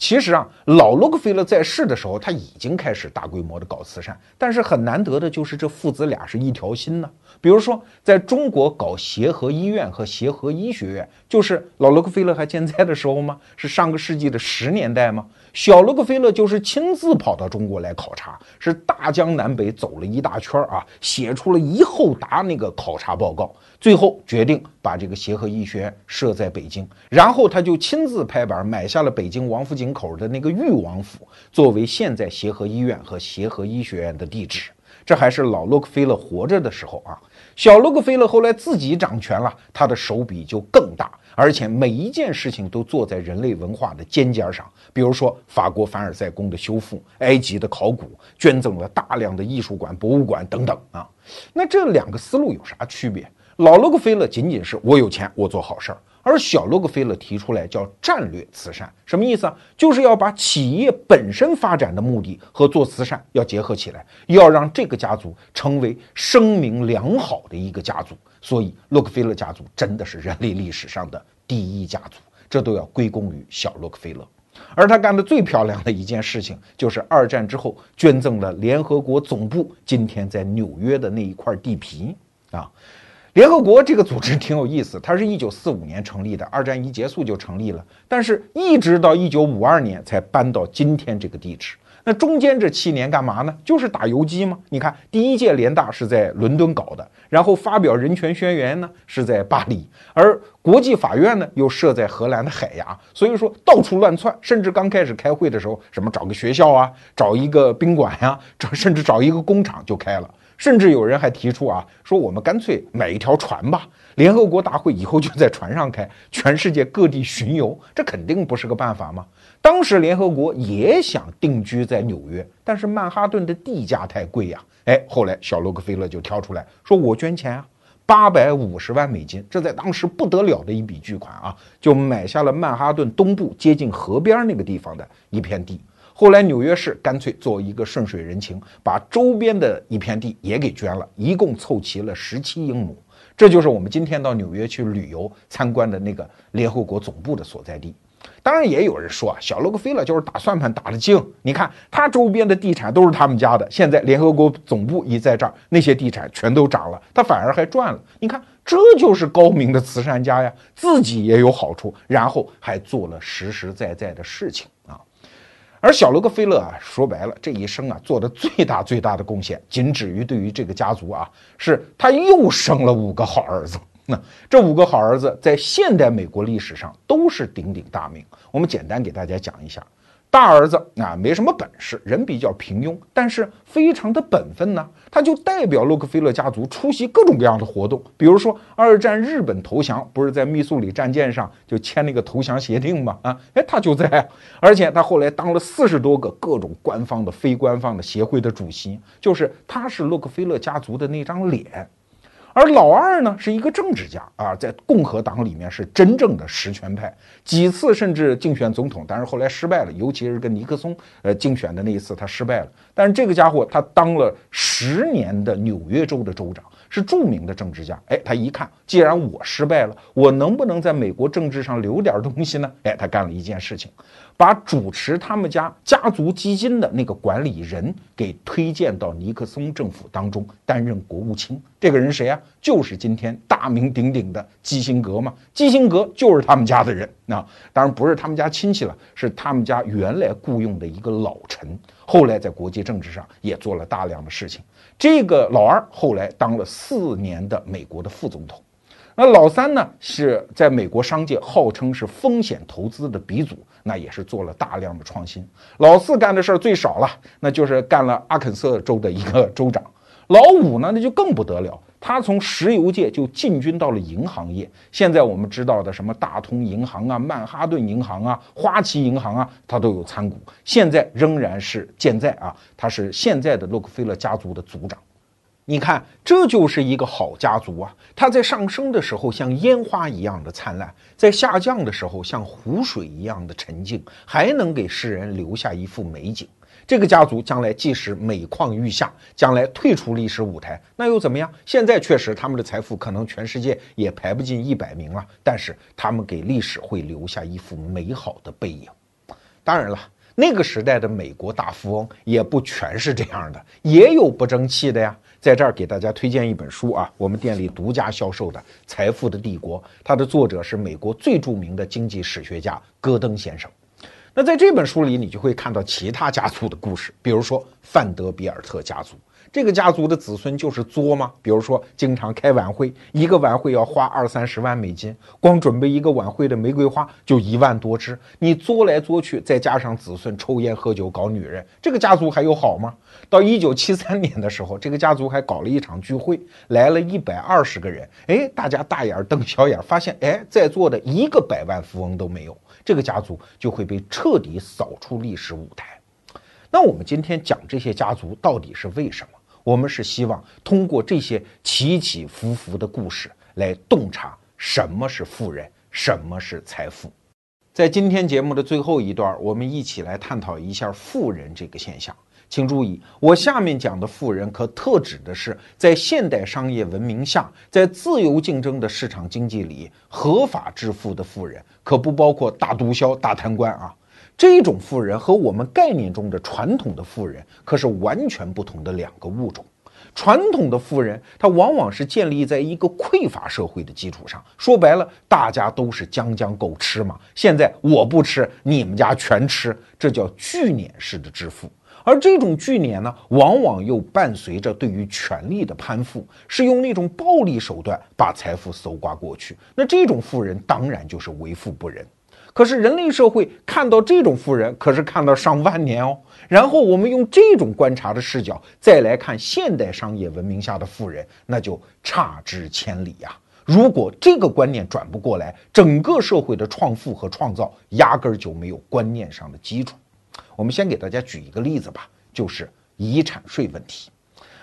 其实啊，老洛克菲勒在世的时候，他已经开始大规模的搞慈善，但是很难得的就是这父子俩是一条心呢。比如说，在中国搞协和医院和协和医学院，就是老洛克菲勒还健在的时候吗？是上个世纪的十年代吗？小洛克菲勒就是亲自跑到中国来考察，是大江南北走了一大圈啊，写出了一厚沓那个考察报告，最后决定把这个协和医学院设在北京，然后他就亲自拍板买下了北京王府井口的那个裕王府，作为现在协和医院和协和医学院的地址。这还是老洛克菲勒活着的时候啊。小洛克菲勒后来自己掌权了，他的手笔就更大。而且每一件事情都坐在人类文化的尖尖上，比如说法国凡尔赛宫的修复、埃及的考古、捐赠了大量的艺术馆、博物馆等等啊。那这两个思路有啥区别？老洛克菲勒仅仅是我有钱，我做好事儿。而小洛克菲勒提出来叫战略慈善，什么意思啊？就是要把企业本身发展的目的和做慈善要结合起来，要让这个家族成为声名良好的一个家族。所以，洛克菲勒家族真的是人类历史上的第一家族，这都要归功于小洛克菲勒。而他干的最漂亮的一件事情，就是二战之后捐赠了联合国总部今天在纽约的那一块地皮啊。联合国这个组织挺有意思，它是一九四五年成立的，二战一结束就成立了，但是一直到一九五二年才搬到今天这个地址。那中间这七年干嘛呢？就是打游击吗？你看，第一届联大是在伦敦搞的，然后发表人权宣言呢是在巴黎，而国际法院呢又设在荷兰的海牙，所以说到处乱窜，甚至刚开始开会的时候，什么找个学校啊，找一个宾馆呀，找甚至找一个工厂就开了。甚至有人还提出啊，说我们干脆买一条船吧，联合国大会以后就在船上开，全世界各地巡游，这肯定不是个办法吗？当时联合国也想定居在纽约，但是曼哈顿的地价太贵呀。哎，后来小洛克菲勒就跳出来说，我捐钱啊，八百五十万美金，这在当时不得了的一笔巨款啊，就买下了曼哈顿东部接近河边那个地方的一片地。后来纽约市干脆做一个顺水人情，把周边的一片地也给捐了，一共凑齐了十七英亩。这就是我们今天到纽约去旅游参观的那个联合国总部的所在地。当然，也有人说啊，小洛克菲勒就是打算盘打得精。你看他周边的地产都是他们家的，现在联合国总部一在这儿，那些地产全都涨了，他反而还赚了。你看，这就是高明的慈善家呀，自己也有好处，然后还做了实实在在的事情。而小罗克菲勒啊，说白了，这一生啊做的最大最大的贡献，仅止于对于这个家族啊，是他又生了五个好儿子。那这五个好儿子在现代美国历史上都是鼎鼎大名。我们简单给大家讲一下。大儿子啊，没什么本事，人比较平庸，但是非常的本分呢。他就代表洛克菲勒家族出席各种各样的活动，比如说二战日本投降，不是在密苏里战舰上就签那个投降协定吗？啊，哎，他就在，而且他后来当了四十多个各种官方的、非官方的协会的主席，就是他是洛克菲勒家族的那张脸。而老二呢，是一个政治家啊，在共和党里面是真正的实权派，几次甚至竞选总统，但是后来失败了，尤其是跟尼克松呃竞选的那一次，他失败了。但是这个家伙他当了十年的纽约州的州长。是著名的政治家，哎，他一看，既然我失败了，我能不能在美国政治上留点东西呢？哎，他干了一件事情，把主持他们家家族基金的那个管理人给推荐到尼克松政府当中担任国务卿。这个人谁啊？就是今天大名鼎鼎的基辛格嘛。基辛格就是他们家的人，那当然不是他们家亲戚了，是他们家原来雇佣的一个老臣，后来在国际政治上也做了大量的事情。这个老二后来当了四年的美国的副总统，那老三呢是在美国商界号称是风险投资的鼻祖，那也是做了大量的创新。老四干的事儿最少了，那就是干了阿肯色州的一个州长。老五呢那就更不得了，他从石油界就进军到了银行业。现在我们知道的什么大通银行啊、曼哈顿银行啊、花旗银行啊，他都有参股。现在仍然是健在啊，他是现在的洛克菲勒家族的族长。你看，这就是一个好家族啊！它在上升的时候像烟花一样的灿烂，在下降的时候像湖水一样的沉静，还能给世人留下一幅美景。这个家族将来即使每况愈下，将来退出历史舞台，那又怎么样？现在确实他们的财富可能全世界也排不进一百名了，但是他们给历史会留下一幅美好的背影。当然了。那个时代的美国大富翁也不全是这样的，也有不争气的呀。在这儿给大家推荐一本书啊，我们店里独家销售的《财富的帝国》，它的作者是美国最著名的经济史学家戈登先生。那在这本书里，你就会看到其他家族的故事，比如说范德比尔特家族。这个家族的子孙就是作吗？比如说，经常开晚会，一个晚会要花二三十万美金，光准备一个晚会的玫瑰花就一万多支。你作来作去，再加上子孙抽烟喝酒搞女人，这个家族还有好吗？到一九七三年的时候，这个家族还搞了一场聚会，来了一百二十个人。哎，大家大眼瞪小眼，发现哎，在座的一个百万富翁都没有，这个家族就会被彻底扫出历史舞台。那我们今天讲这些家族到底是为什么？我们是希望通过这些起起伏伏的故事来洞察什么是富人，什么是财富。在今天节目的最后一段，我们一起来探讨一下富人这个现象。请注意，我下面讲的富人可特指的是在现代商业文明下，在自由竞争的市场经济里合法致富的富人，可不包括大毒枭、大贪官啊。这种富人和我们概念中的传统的富人可是完全不同的两个物种。传统的富人，他往往是建立在一个匮乏社会的基础上，说白了，大家都是将将够吃嘛。现在我不吃，你们家全吃，这叫聚敛式的致富。而这种聚敛呢，往往又伴随着对于权力的攀附，是用那种暴力手段把财富搜刮过去。那这种富人当然就是为富不仁。可是人类社会看到这种富人，可是看到上万年哦。然后我们用这种观察的视角再来看现代商业文明下的富人，那就差之千里呀。如果这个观念转不过来，整个社会的创富和创造压根儿就没有观念上的基础。我们先给大家举一个例子吧，就是遗产税问题。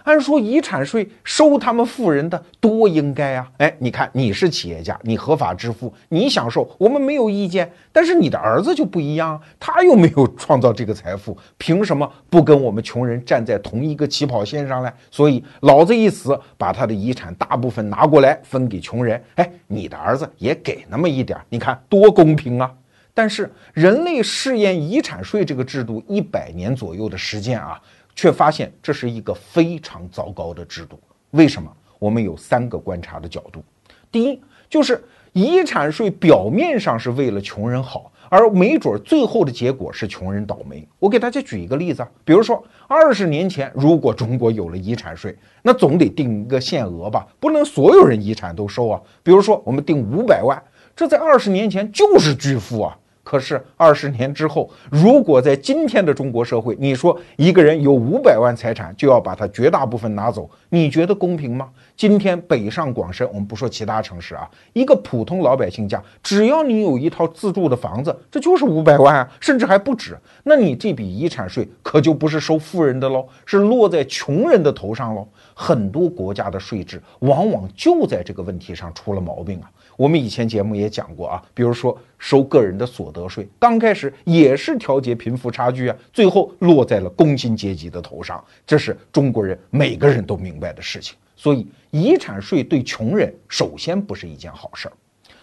按说遗产税收他们富人的多应该啊！哎，你看你是企业家，你合法致富，你享受，我们没有意见。但是你的儿子就不一样，他又没有创造这个财富，凭什么不跟我们穷人站在同一个起跑线上呢？所以老子一死，把他的遗产大部分拿过来分给穷人。哎，你的儿子也给那么一点，你看多公平啊！但是人类试验遗产税这个制度一百年左右的时间啊。却发现这是一个非常糟糕的制度。为什么？我们有三个观察的角度。第一，就是遗产税表面上是为了穷人好，而没准最后的结果是穷人倒霉。我给大家举一个例子啊，比如说二十年前，如果中国有了遗产税，那总得定一个限额吧，不能所有人遗产都收啊。比如说我们定五百万，这在二十年前就是巨富啊。可是二十年之后，如果在今天的中国社会，你说一个人有五百万财产，就要把他绝大部分拿走，你觉得公平吗？今天北上广深，我们不说其他城市啊，一个普通老百姓家，只要你有一套自住的房子，这就是五百万啊，甚至还不止。那你这笔遗产税可就不是收富人的喽，是落在穷人的头上喽。很多国家的税制往往就在这个问题上出了毛病啊。我们以前节目也讲过啊，比如说收个人的所得税，刚开始也是调节贫富差距啊，最后落在了工薪阶级的头上，这是中国人每个人都明白的事情。所以遗产税对穷人首先不是一件好事儿。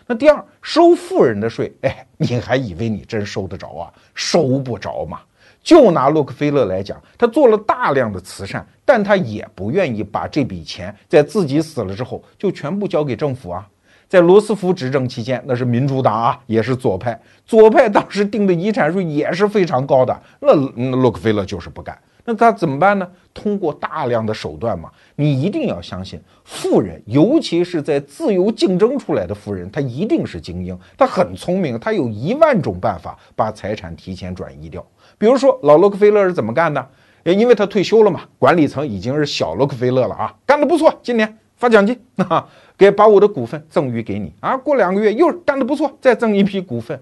那第二，收富人的税，哎，你还以为你真收得着啊？收不着嘛。就拿洛克菲勒来讲，他做了大量的慈善，但他也不愿意把这笔钱在自己死了之后就全部交给政府啊。在罗斯福执政期间，那是民主党啊，也是左派。左派当时定的遗产税也是非常高的，那洛克菲勒就是不干。那他怎么办呢？通过大量的手段嘛。你一定要相信，富人，尤其是在自由竞争出来的富人，他一定是精英，他很聪明，他有一万种办法把财产提前转移掉。比如说，老洛克菲勒是怎么干的？因为他退休了嘛，管理层已经是小洛克菲勒了啊，干得不错，今年。发奖金，啊，给把我的股份赠予给你啊。过两个月又干得不错，再赠一批股份。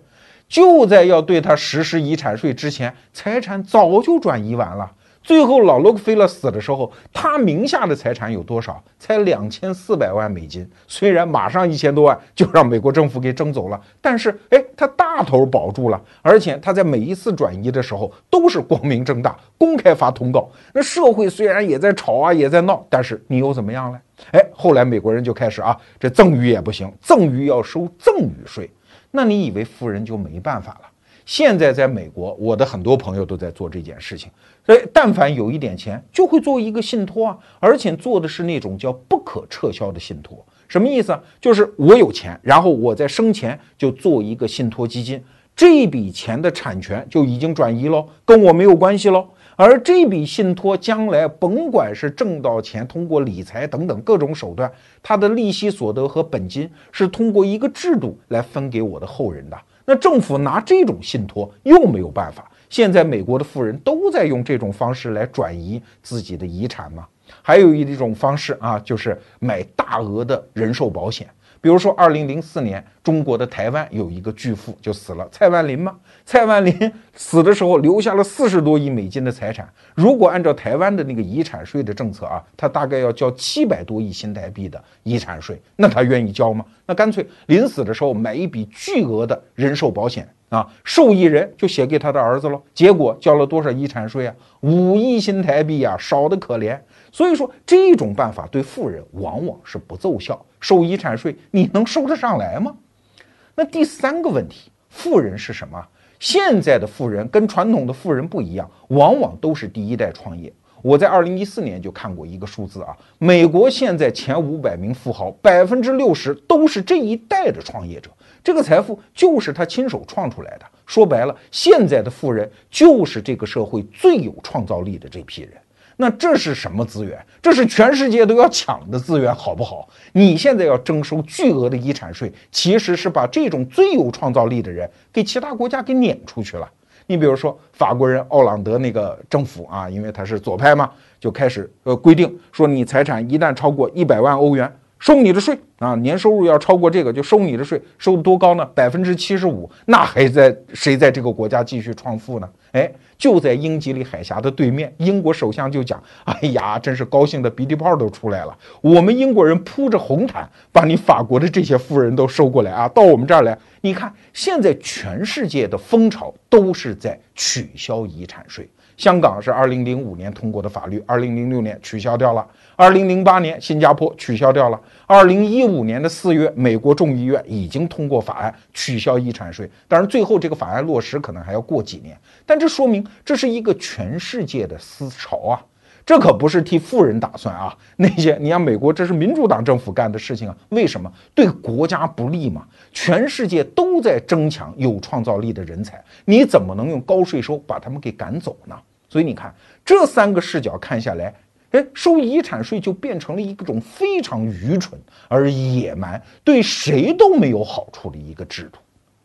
就在要对他实施遗产税之前，财产早就转移完了。最后，老洛克菲勒死的时候，他名下的财产有多少？才两千四百万美金。虽然马上一千多万就让美国政府给征走了，但是，哎，他大头保住了。而且他在每一次转移的时候都是光明正大、公开发通告。那社会虽然也在吵啊，也在闹，但是你又怎么样呢？哎，后来美国人就开始啊，这赠与也不行，赠与要收赠与税。那你以为富人就没办法了？现在在美国，我的很多朋友都在做这件事情。所以，但凡有一点钱，就会做一个信托啊，而且做的是那种叫不可撤销的信托。什么意思？就是我有钱，然后我在生前就做一个信托基金，这笔钱的产权就已经转移喽，跟我没有关系喽。而这笔信托将来甭管是挣到钱，通过理财等等各种手段，它的利息所得和本金是通过一个制度来分给我的后人的。那政府拿这种信托又没有办法。现在美国的富人都在用这种方式来转移自己的遗产嘛？还有一种方式啊，就是买大额的人寿保险。比如说，二零零四年，中国的台湾有一个巨富就死了，蔡万林嘛。蔡万林死的时候留下了四十多亿美金的财产。如果按照台湾的那个遗产税的政策啊，他大概要交七百多亿新台币的遗产税。那他愿意交吗？那干脆临死的时候买一笔巨额的人寿保险啊，受益人就写给他的儿子了。结果交了多少遗产税啊？五亿新台币啊，少得可怜。所以说，这种办法对富人往往是不奏效。收遗产税，你能收得上来吗？那第三个问题，富人是什么？现在的富人跟传统的富人不一样，往往都是第一代创业。我在二零一四年就看过一个数字啊，美国现在前五百名富豪，百分之六十都是这一代的创业者，这个财富就是他亲手创出来的。说白了，现在的富人就是这个社会最有创造力的这批人。那这是什么资源？这是全世界都要抢的资源，好不好？你现在要征收巨额的遗产税，其实是把这种最有创造力的人给其他国家给撵出去了。你比如说法国人奥朗德那个政府啊，因为他是左派嘛，就开始呃规定说，你财产一旦超过一百万欧元。收你的税啊！年收入要超过这个就收你的税，收多高呢？百分之七十五，那还在谁在这个国家继续创富呢？哎，就在英吉利海峡的对面，英国首相就讲：“哎呀，真是高兴的鼻涕泡都出来了！我们英国人铺着红毯，把你法国的这些富人都收过来啊，到我们这儿来。你看，现在全世界的风潮都是在取消遗产税。香港是二零零五年通过的法律，二零零六年取消掉了。”二零零八年，新加坡取消掉了。二零一五年的四月，美国众议院已经通过法案取消遗产税。当然，最后这个法案落实可能还要过几年。但这说明这是一个全世界的思潮啊！这可不是替富人打算啊！那些你像美国，这是民主党政府干的事情啊！为什么对国家不利嘛？全世界都在争抢有创造力的人才，你怎么能用高税收把他们给赶走呢？所以你看，这三个视角看下来。哎，收遗产税就变成了一种非常愚蠢而野蛮、对谁都没有好处的一个制度。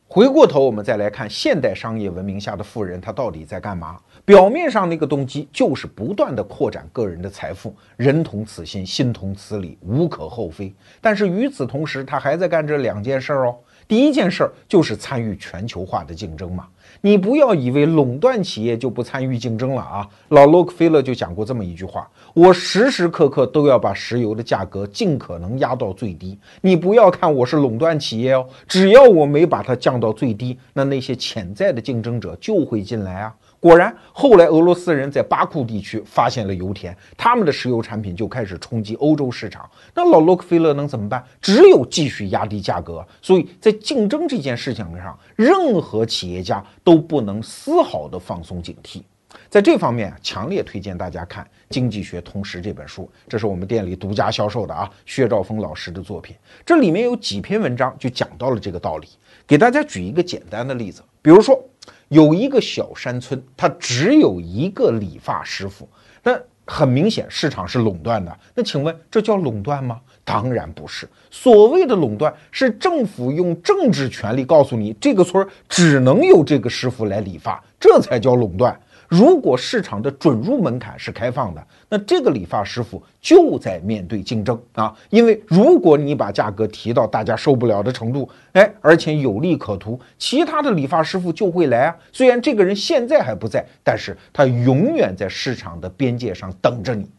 回过头，我们再来看现代商业文明下的富人，他到底在干嘛？表面上那个动机就是不断的扩展个人的财富，人同此心，心同此理，无可厚非。但是与此同时，他还在干这两件事儿哦。第一件事儿就是参与全球化的竞争嘛。你不要以为垄断企业就不参与竞争了啊！老洛克菲勒就讲过这么一句话：我时时刻刻都要把石油的价格尽可能压到最低。你不要看我是垄断企业哦，只要我没把它降到最低，那那些潜在的竞争者就会进来啊。果然，后来俄罗斯人在巴库地区发现了油田，他们的石油产品就开始冲击欧洲市场。那老洛克菲勒能怎么办？只有继续压低价格。所以在竞争这件事情上，任何企业家都不能丝毫的放松警惕。在这方面，强烈推荐大家看《经济学通识》这本书，这是我们店里独家销售的啊，薛兆丰老师的作品。这里面有几篇文章就讲到了这个道理。给大家举一个简单的例子，比如说。有一个小山村，它只有一个理发师傅，那很明显市场是垄断的。那请问这叫垄断吗？当然不是。所谓的垄断是政府用政治权力告诉你，这个村只能有这个师傅来理发，这才叫垄断。如果市场的准入门槛是开放的，那这个理发师傅就在面对竞争啊！因为如果你把价格提到大家受不了的程度，哎，而且有利可图，其他的理发师傅就会来啊。虽然这个人现在还不在，但是他永远在市场的边界上等着你。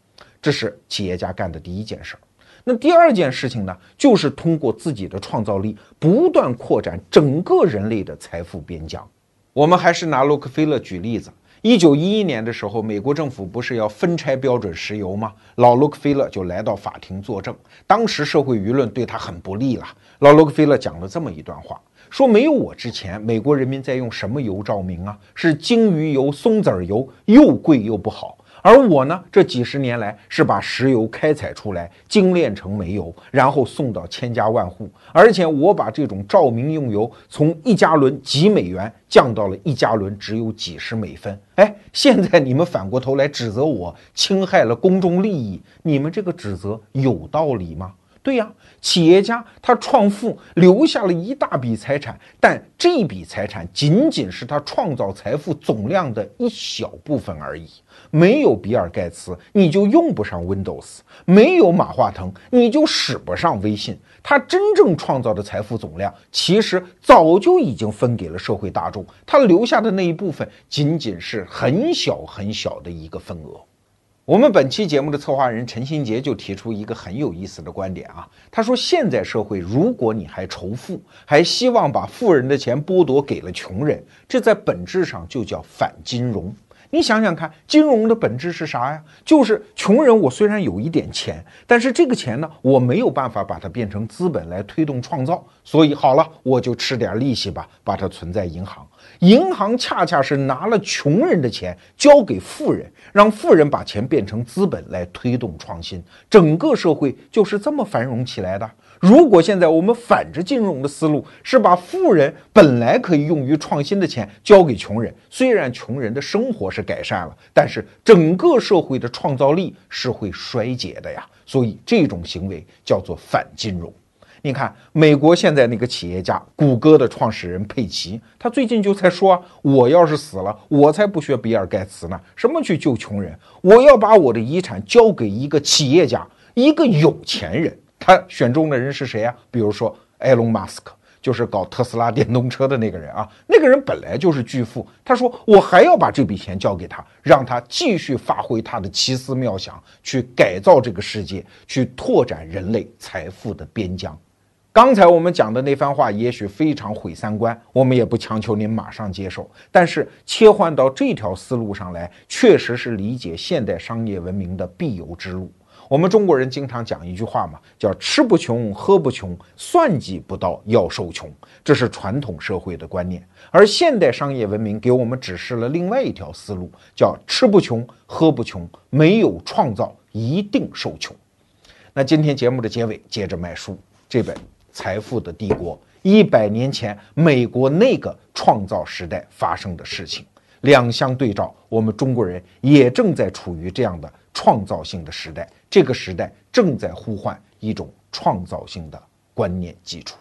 这是企业家干的第一件事儿。那第二件事情呢，就是通过自己的创造力，不断扩展整个人类的财富边疆。我们还是拿洛克菲勒举例子。一九一一年的时候，美国政府不是要分拆标准石油吗？老洛克菲勒就来到法庭作证。当时社会舆论对他很不利了。老洛克菲勒讲了这么一段话：说没有我之前，美国人民在用什么油照明啊？是鲸鱼油、松子油，又贵又不好。而我呢，这几十年来是把石油开采出来，精炼成煤油，然后送到千家万户。而且我把这种照明用油从一加仑几美元降到了一加仑只有几十美分。哎，现在你们反过头来指责我侵害了公众利益，你们这个指责有道理吗？对呀，企业家他创富留下了一大笔财产，但这笔财产仅仅是他创造财富总量的一小部分而已。没有比尔盖茨，你就用不上 Windows；没有马化腾，你就使不上微信。他真正创造的财富总量，其实早就已经分给了社会大众，他留下的那一部分，仅仅是很小很小的一个份额。我们本期节目的策划人陈新杰就提出一个很有意思的观点啊，他说：现在社会，如果你还仇富，还希望把富人的钱剥夺给了穷人，这在本质上就叫反金融。你想想看，金融的本质是啥呀？就是穷人，我虽然有一点钱，但是这个钱呢，我没有办法把它变成资本来推动创造，所以好了，我就吃点利息吧，把它存在银行。银行恰恰是拿了穷人的钱交给富人，让富人把钱变成资本来推动创新，整个社会就是这么繁荣起来的。如果现在我们反着金融的思路，是把富人本来可以用于创新的钱交给穷人，虽然穷人的生活是改善了，但是整个社会的创造力是会衰竭的呀。所以这种行为叫做反金融。你看，美国现在那个企业家，谷歌的创始人佩奇，他最近就在说：“我要是死了，我才不学比尔盖茨呢，什么去救穷人？我要把我的遗产交给一个企业家，一个有钱人。”他选中的人是谁呀？比如说埃隆·马斯克，就是搞特斯拉电动车的那个人啊。那个人本来就是巨富，他说我还要把这笔钱交给他，让他继续发挥他的奇思妙想，去改造这个世界，去拓展人类财富的边疆。刚才我们讲的那番话，也许非常毁三观，我们也不强求您马上接受。但是切换到这条思路上来，确实是理解现代商业文明的必由之路。我们中国人经常讲一句话嘛，叫“吃不穷，喝不穷，算计不到要受穷”，这是传统社会的观念。而现代商业文明给我们指示了另外一条思路，叫“吃不穷，喝不穷，没有创造一定受穷”。那今天节目的结尾，接着卖书，这本《财富的帝国》，一百年前美国那个创造时代发生的事情，两相对照，我们中国人也正在处于这样的创造性的时代。这个时代正在呼唤一种创造性的观念基础。